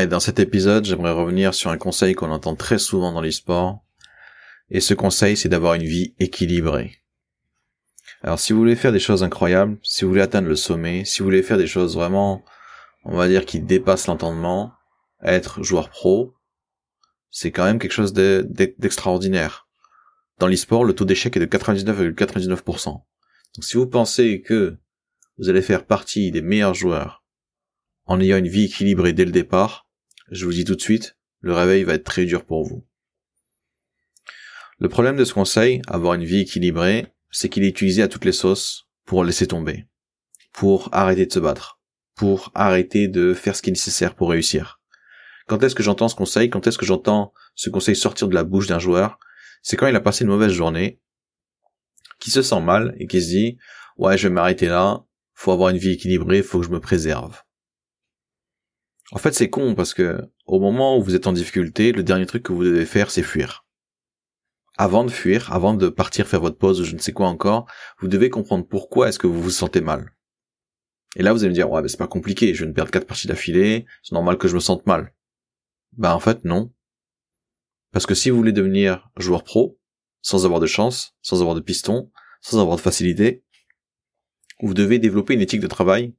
Et dans cet épisode, j'aimerais revenir sur un conseil qu'on entend très souvent dans les sports. Et ce conseil, c'est d'avoir une vie équilibrée. Alors, si vous voulez faire des choses incroyables, si vous voulez atteindre le sommet, si vous voulez faire des choses vraiment, on va dire, qui dépassent l'entendement, être joueur pro, c'est quand même quelque chose d'extraordinaire. Dans l'e-sport, le taux d'échec est de 99,99%. Donc, si vous pensez que vous allez faire partie des meilleurs joueurs en ayant une vie équilibrée dès le départ, je vous dis tout de suite, le réveil va être très dur pour vous. Le problème de ce conseil, avoir une vie équilibrée, c'est qu'il est utilisé à toutes les sauces pour laisser tomber, pour arrêter de se battre, pour arrêter de faire ce qui est nécessaire pour réussir. Quand est-ce que j'entends ce conseil? Quand est-ce que j'entends ce conseil sortir de la bouche d'un joueur? C'est quand il a passé une mauvaise journée, qui se sent mal et qui se dit ouais je vais m'arrêter là, faut avoir une vie équilibrée, faut que je me préserve. En fait, c'est con parce que au moment où vous êtes en difficulté, le dernier truc que vous devez faire, c'est fuir. Avant de fuir, avant de partir faire votre pause ou je ne sais quoi encore, vous devez comprendre pourquoi est-ce que vous vous sentez mal. Et là, vous allez me dire, ouais, mais c'est pas compliqué, je viens de perdre quatre parties d'affilée, c'est normal que je me sente mal. Bah, en fait, non. Parce que si vous voulez devenir joueur pro, sans avoir de chance, sans avoir de piston, sans avoir de facilité, vous devez développer une éthique de travail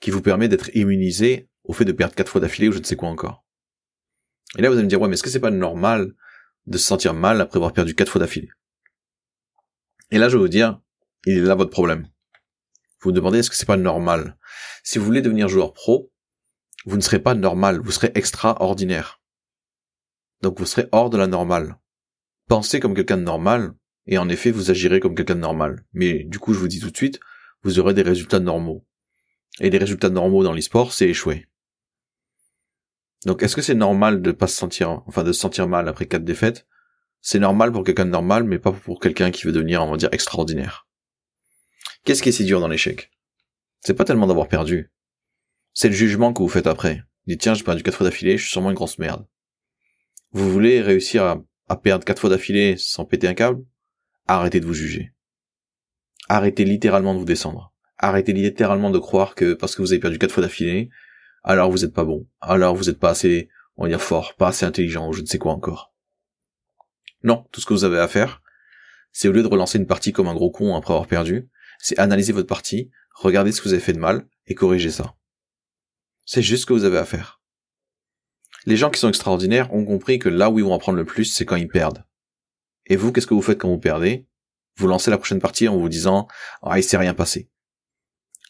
qui vous permet d'être immunisé au fait de perdre quatre fois d'affilée ou je ne sais quoi encore. Et là, vous allez me dire, ouais, mais est-ce que c'est pas normal de se sentir mal après avoir perdu quatre fois d'affilée? Et là, je vais vous dire, il est là votre problème. Vous vous demandez, est-ce que c'est pas normal? Si vous voulez devenir joueur pro, vous ne serez pas normal, vous serez extraordinaire. Donc vous serez hors de la normale. Pensez comme quelqu'un de normal, et en effet, vous agirez comme quelqu'un de normal. Mais du coup, je vous dis tout de suite, vous aurez des résultats normaux. Et des résultats normaux dans l'e-sport, c'est échouer. Donc est-ce que c'est normal de pas se sentir, enfin de se sentir mal après quatre défaites? C'est normal pour quelqu'un de normal, mais pas pour quelqu'un qui veut devenir, on va dire, extraordinaire. Qu'est-ce qui est si dur dans l'échec? C'est pas tellement d'avoir perdu. C'est le jugement que vous faites après. Vous dites tiens, j'ai perdu quatre fois d'affilée, je suis sûrement une grosse merde. Vous voulez réussir à, perdre quatre fois d'affilée sans péter un câble? Arrêtez de vous juger. Arrêtez littéralement de vous descendre. Arrêtez littéralement de croire que parce que vous avez perdu quatre fois d'affilée, alors vous êtes pas bon, alors vous êtes pas assez, on va dire fort, pas assez intelligent, ou je ne sais quoi encore. Non, tout ce que vous avez à faire, c'est au lieu de relancer une partie comme un gros con après avoir perdu, c'est analyser votre partie, regarder ce que vous avez fait de mal, et corriger ça. C'est juste ce que vous avez à faire. Les gens qui sont extraordinaires ont compris que là où ils vont apprendre le plus, c'est quand ils perdent. Et vous, qu'est-ce que vous faites quand vous perdez? Vous lancez la prochaine partie en vous disant « Ah, il s'est rien passé.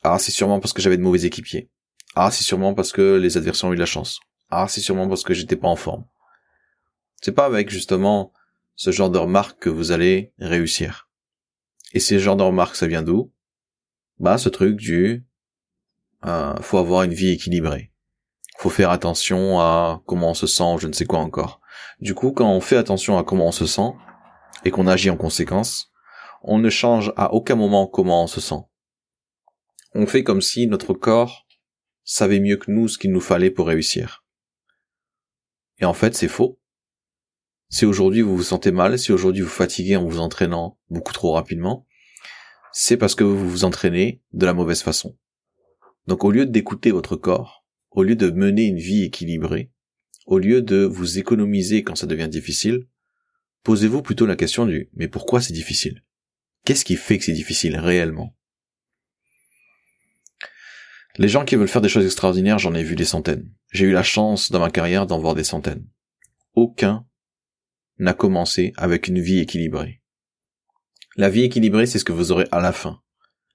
Ah, c'est sûrement parce que j'avais de mauvais équipiers. Ah, c'est sûrement parce que les adversaires ont eu la chance. Ah, c'est sûrement parce que j'étais pas en forme. C'est pas avec justement ce genre de remarques que vous allez réussir. Et ce genre de remarques, ça vient d'où? Bah, ce truc du euh, faut avoir une vie équilibrée. Faut faire attention à comment on se sent, je ne sais quoi encore. Du coup, quand on fait attention à comment on se sent et qu'on agit en conséquence, on ne change à aucun moment comment on se sent. On fait comme si notre corps savait mieux que nous ce qu'il nous fallait pour réussir. Et en fait, c'est faux. Si aujourd'hui vous vous sentez mal, si aujourd'hui vous fatiguez en vous entraînant beaucoup trop rapidement, c'est parce que vous vous entraînez de la mauvaise façon. Donc au lieu d'écouter votre corps, au lieu de mener une vie équilibrée, au lieu de vous économiser quand ça devient difficile, posez-vous plutôt la question du mais pourquoi c'est difficile? Qu'est-ce qui fait que c'est difficile réellement? Les gens qui veulent faire des choses extraordinaires, j'en ai vu des centaines. J'ai eu la chance dans ma carrière d'en voir des centaines. Aucun n'a commencé avec une vie équilibrée. La vie équilibrée, c'est ce que vous aurez à la fin,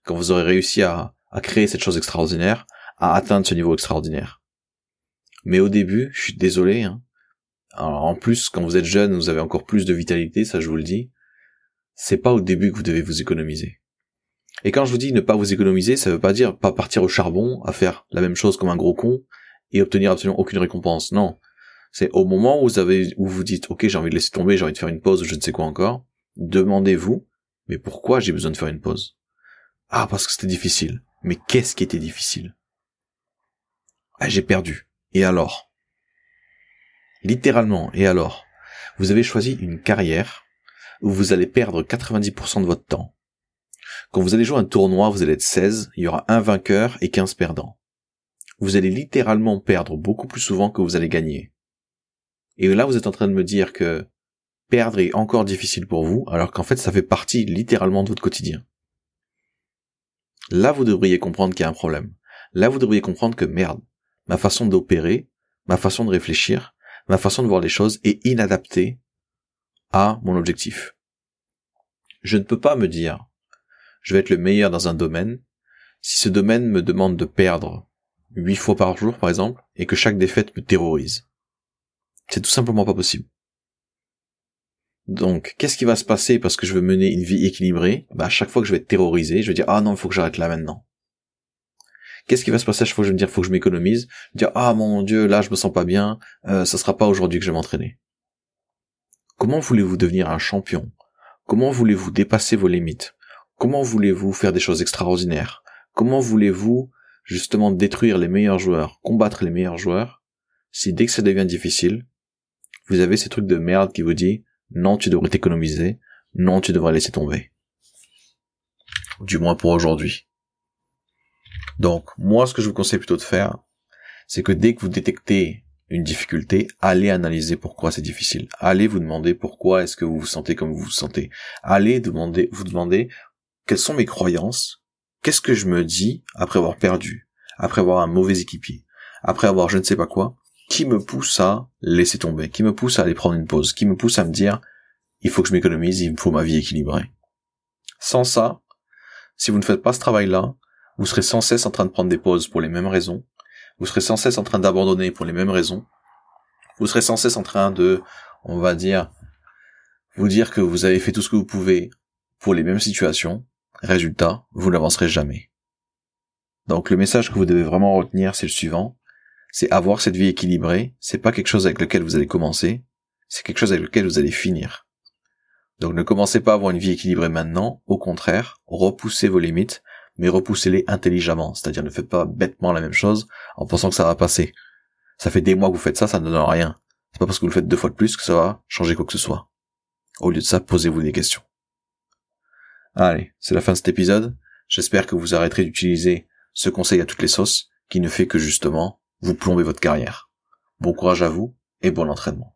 quand vous aurez réussi à, créer cette chose extraordinaire, à atteindre ce niveau extraordinaire. Mais au début, je suis désolé, hein. en plus, quand vous êtes jeune, vous avez encore plus de vitalité, ça je vous le dis. C'est pas au début que vous devez vous économiser. Et quand je vous dis ne pas vous économiser, ça veut pas dire pas partir au charbon, à faire la même chose comme un gros con, et obtenir absolument aucune récompense. Non. C'est au moment où vous avez, où vous dites, ok, j'ai envie de laisser tomber, j'ai envie de faire une pause, je ne sais quoi encore, demandez-vous, mais pourquoi j'ai besoin de faire une pause? Ah, parce que c'était difficile. Mais qu'est-ce qui était difficile? Ah, j'ai perdu. Et alors? Littéralement, et alors? Vous avez choisi une carrière où vous allez perdre 90% de votre temps quand vous allez jouer un tournoi, vous allez être 16, il y aura un vainqueur et 15 perdants. vous allez littéralement perdre beaucoup plus souvent que vous allez gagner. Et là, vous êtes en train de me dire que perdre est encore difficile pour vous, alors qu'en fait, ça fait partie littéralement de votre quotidien. Là, vous devriez comprendre qu'il y a un problème. Là, vous devriez comprendre que merde, ma façon d'opérer, ma façon de réfléchir, ma façon de voir les choses est inadaptée à mon objectif. Je ne peux pas me dire, je vais être le meilleur dans un domaine, si ce domaine me demande de perdre huit fois par jour, par exemple, et que chaque défaite me terrorise. C'est tout simplement pas possible. Donc, qu'est-ce qui va se passer parce que je veux mener une vie équilibrée? Bah, à chaque fois que je vais être terrorisé, je vais dire ah non, il faut que j'arrête là maintenant. Qu'est-ce qui va se passer à chaque fois que je vais me dire faut que je m'économise? Dire ah mon dieu, là je me sens pas bien, euh, ça sera pas aujourd'hui que je vais m'entraîner. Comment voulez-vous devenir un champion? Comment voulez-vous dépasser vos limites? Comment voulez-vous faire des choses extraordinaires? Comment voulez-vous justement détruire les meilleurs joueurs, combattre les meilleurs joueurs? Si dès que ça devient difficile, vous avez ces trucs de merde qui vous dit non, tu devrais t'économiser, non, tu devrais laisser tomber. Du moins pour aujourd'hui. Donc, moi, ce que je vous conseille plutôt de faire, c'est que dès que vous détectez une difficulté, allez analyser pourquoi c'est difficile. Allez vous demander pourquoi est-ce que vous vous sentez comme vous vous sentez. Allez demander, vous demander quelles sont mes croyances, qu'est-ce que je me dis après avoir perdu, après avoir un mauvais équipier, après avoir je ne sais pas quoi, qui me pousse à laisser tomber, qui me pousse à aller prendre une pause, qui me pousse à me dire il faut que je m'économise, il me faut ma vie équilibrée? Sans ça, si vous ne faites pas ce travail-là, vous serez sans cesse en train de prendre des pauses pour les mêmes raisons, vous serez sans cesse en train d'abandonner pour les mêmes raisons, vous serez sans cesse en train de, on va dire, vous dire que vous avez fait tout ce que vous pouvez pour les mêmes situations, résultat, vous n'avancerez jamais. Donc le message que vous devez vraiment retenir, c'est le suivant, c'est avoir cette vie équilibrée, c'est pas quelque chose avec lequel vous allez commencer, c'est quelque chose avec lequel vous allez finir. Donc ne commencez pas à avoir une vie équilibrée maintenant, au contraire, repoussez vos limites, mais repoussez-les intelligemment, c'est-à-dire ne faites pas bêtement la même chose en pensant que ça va passer. Ça fait des mois que vous faites ça, ça ne donne rien. C'est pas parce que vous le faites deux fois de plus que ça va changer quoi que ce soit. Au lieu de ça, posez-vous des questions. Allez, c'est la fin de cet épisode. J'espère que vous arrêterez d'utiliser ce conseil à toutes les sauces, qui ne fait que justement vous plombez votre carrière. Bon courage à vous et bon entraînement.